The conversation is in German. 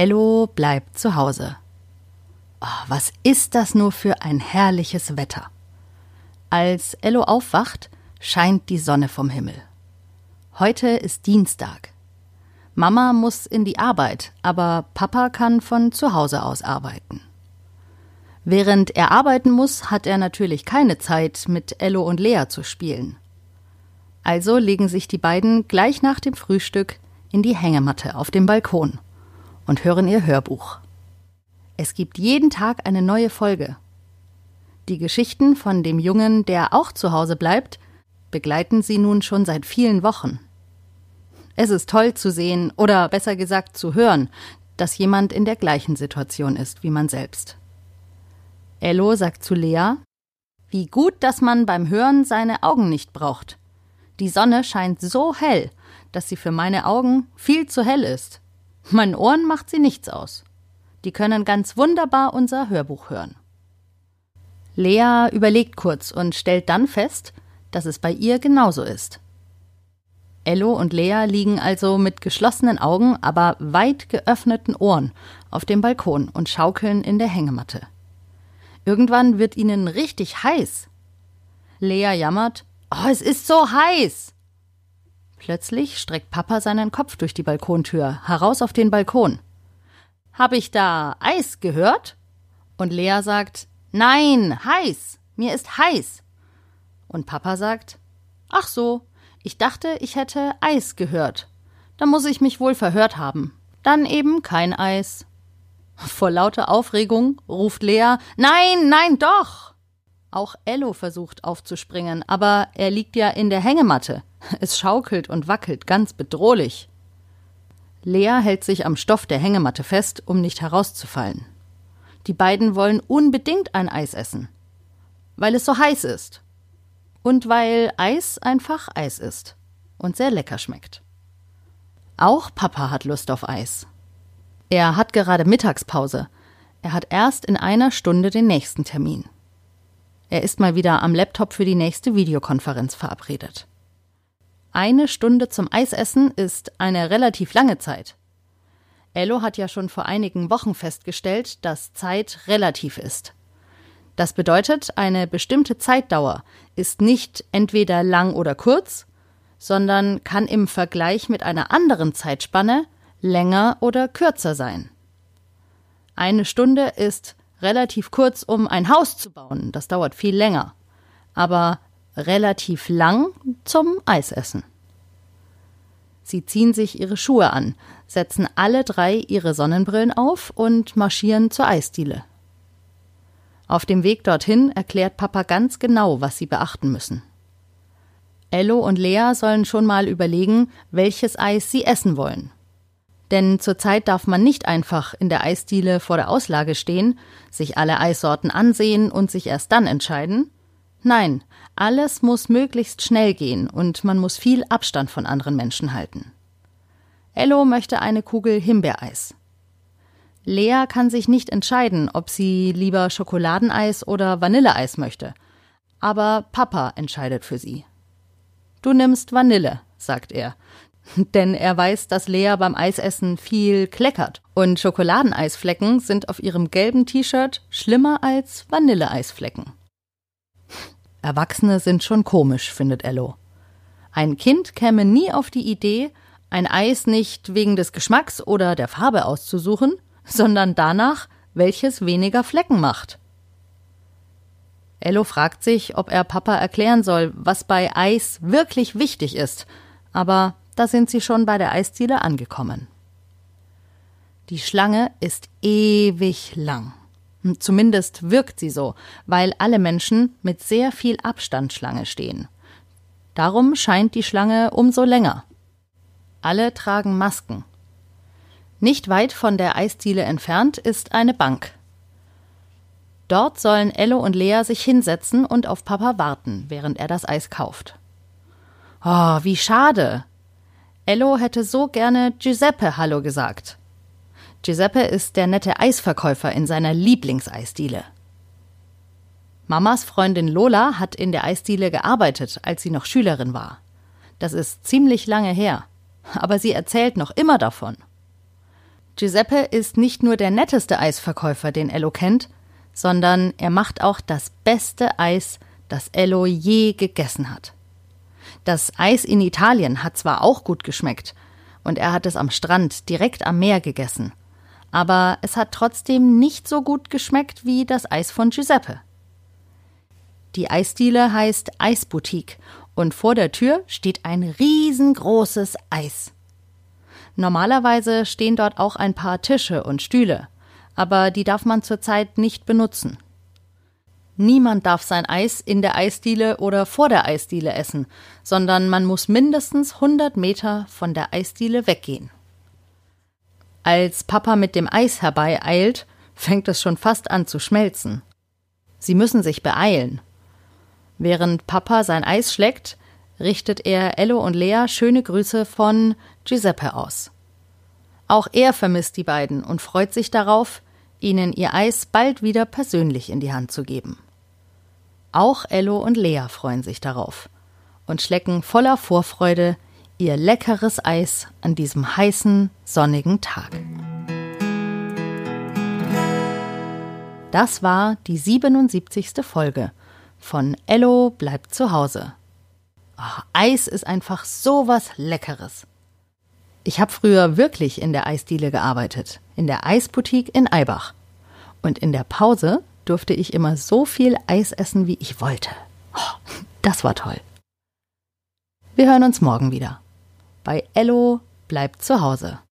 Ello bleibt zu Hause. Oh, was ist das nur für ein herrliches Wetter. Als Ello aufwacht, scheint die Sonne vom Himmel. Heute ist Dienstag. Mama muss in die Arbeit, aber Papa kann von zu Hause aus arbeiten. Während er arbeiten muss, hat er natürlich keine Zeit, mit Ello und Lea zu spielen. Also legen sich die beiden gleich nach dem Frühstück in die Hängematte auf dem Balkon und hören ihr Hörbuch. Es gibt jeden Tag eine neue Folge. Die Geschichten von dem Jungen, der auch zu Hause bleibt, begleiten sie nun schon seit vielen Wochen. Es ist toll zu sehen, oder besser gesagt zu hören, dass jemand in der gleichen Situation ist wie man selbst. Ello sagt zu Lea, wie gut, dass man beim Hören seine Augen nicht braucht. Die Sonne scheint so hell, dass sie für meine Augen viel zu hell ist. Meinen Ohren macht sie nichts aus. Die können ganz wunderbar unser Hörbuch hören. Lea überlegt kurz und stellt dann fest, dass es bei ihr genauso ist. Ello und Lea liegen also mit geschlossenen Augen, aber weit geöffneten Ohren auf dem Balkon und schaukeln in der Hängematte. Irgendwann wird ihnen richtig heiß. Lea jammert, oh, es ist so heiß. Plötzlich streckt Papa seinen Kopf durch die Balkontür heraus auf den Balkon. Hab ich da Eis gehört? Und Lea sagt, nein, heiß, mir ist heiß. Und Papa sagt, ach so, ich dachte, ich hätte Eis gehört. Da muss ich mich wohl verhört haben. Dann eben kein Eis. Vor lauter Aufregung ruft Lea, nein, nein, doch. Auch Ello versucht aufzuspringen, aber er liegt ja in der Hängematte. Es schaukelt und wackelt ganz bedrohlich. Lea hält sich am Stoff der Hängematte fest, um nicht herauszufallen. Die beiden wollen unbedingt ein Eis essen, weil es so heiß ist. Und weil Eis einfach Eis ist und sehr lecker schmeckt. Auch Papa hat Lust auf Eis. Er hat gerade Mittagspause. Er hat erst in einer Stunde den nächsten Termin. Er ist mal wieder am Laptop für die nächste Videokonferenz verabredet. Eine Stunde zum Eisessen ist eine relativ lange Zeit. Ello hat ja schon vor einigen Wochen festgestellt, dass Zeit relativ ist. Das bedeutet, eine bestimmte Zeitdauer ist nicht entweder lang oder kurz, sondern kann im Vergleich mit einer anderen Zeitspanne länger oder kürzer sein. Eine Stunde ist relativ kurz, um ein Haus zu bauen, das dauert viel länger, aber relativ lang zum Eisessen. Sie ziehen sich ihre Schuhe an, setzen alle drei ihre Sonnenbrillen auf und marschieren zur Eisdiele. Auf dem Weg dorthin erklärt Papa ganz genau, was sie beachten müssen. Ello und Lea sollen schon mal überlegen, welches Eis sie essen wollen. Denn zurzeit darf man nicht einfach in der Eisdiele vor der Auslage stehen, sich alle Eissorten ansehen und sich erst dann entscheiden, Nein, alles muss möglichst schnell gehen und man muss viel Abstand von anderen Menschen halten. Ello möchte eine Kugel Himbeereis. Lea kann sich nicht entscheiden, ob sie lieber Schokoladeneis oder Vanilleeis möchte. Aber Papa entscheidet für sie. Du nimmst Vanille, sagt er. Denn er weiß, dass Lea beim Eisessen viel kleckert. Und Schokoladeneisflecken sind auf ihrem gelben T-Shirt schlimmer als Vanilleeisflecken. Erwachsene sind schon komisch, findet Ello. Ein Kind käme nie auf die Idee, ein Eis nicht wegen des Geschmacks oder der Farbe auszusuchen, sondern danach, welches weniger Flecken macht. Ello fragt sich, ob er Papa erklären soll, was bei Eis wirklich wichtig ist, aber da sind sie schon bei der Eisdiele angekommen. Die Schlange ist ewig lang. Hm, zumindest wirkt sie so, weil alle Menschen mit sehr viel Abstand Schlange stehen. Darum scheint die Schlange umso länger. Alle tragen Masken. Nicht weit von der Eisdiele entfernt ist eine Bank. Dort sollen Ello und Lea sich hinsetzen und auf Papa warten, während er das Eis kauft. Oh, wie schade. Ello hätte so gerne Giuseppe Hallo gesagt. Giuseppe ist der nette Eisverkäufer in seiner Lieblingseisdiele. Mamas Freundin Lola hat in der Eisdiele gearbeitet, als sie noch Schülerin war. Das ist ziemlich lange her, aber sie erzählt noch immer davon. Giuseppe ist nicht nur der netteste Eisverkäufer, den Ello kennt, sondern er macht auch das beste Eis, das Ello je gegessen hat. Das Eis in Italien hat zwar auch gut geschmeckt, und er hat es am Strand direkt am Meer gegessen, aber es hat trotzdem nicht so gut geschmeckt wie das Eis von Giuseppe. Die Eisdiele heißt Eisboutique und vor der Tür steht ein riesengroßes Eis. Normalerweise stehen dort auch ein paar Tische und Stühle, aber die darf man zurzeit nicht benutzen. Niemand darf sein Eis in der Eisdiele oder vor der Eisdiele essen, sondern man muss mindestens 100 Meter von der Eisdiele weggehen. Als Papa mit dem Eis herbeieilt, fängt es schon fast an zu schmelzen. Sie müssen sich beeilen. Während Papa sein Eis schlägt, richtet er Ello und Lea schöne Grüße von Giuseppe aus. Auch er vermisst die beiden und freut sich darauf, ihnen ihr Eis bald wieder persönlich in die Hand zu geben. Auch Ello und Lea freuen sich darauf und schlecken voller Vorfreude ihr leckeres Eis an diesem heißen, sonnigen Tag. Das war die 77. Folge von Ello bleibt zu Hause. Oh, Eis ist einfach so was Leckeres. Ich habe früher wirklich in der Eisdiele gearbeitet, in der Eisboutique in Eibach. Und in der Pause durfte ich immer so viel Eis essen, wie ich wollte. Oh, das war toll. Wir hören uns morgen wieder. Bei Ello bleibt zu Hause.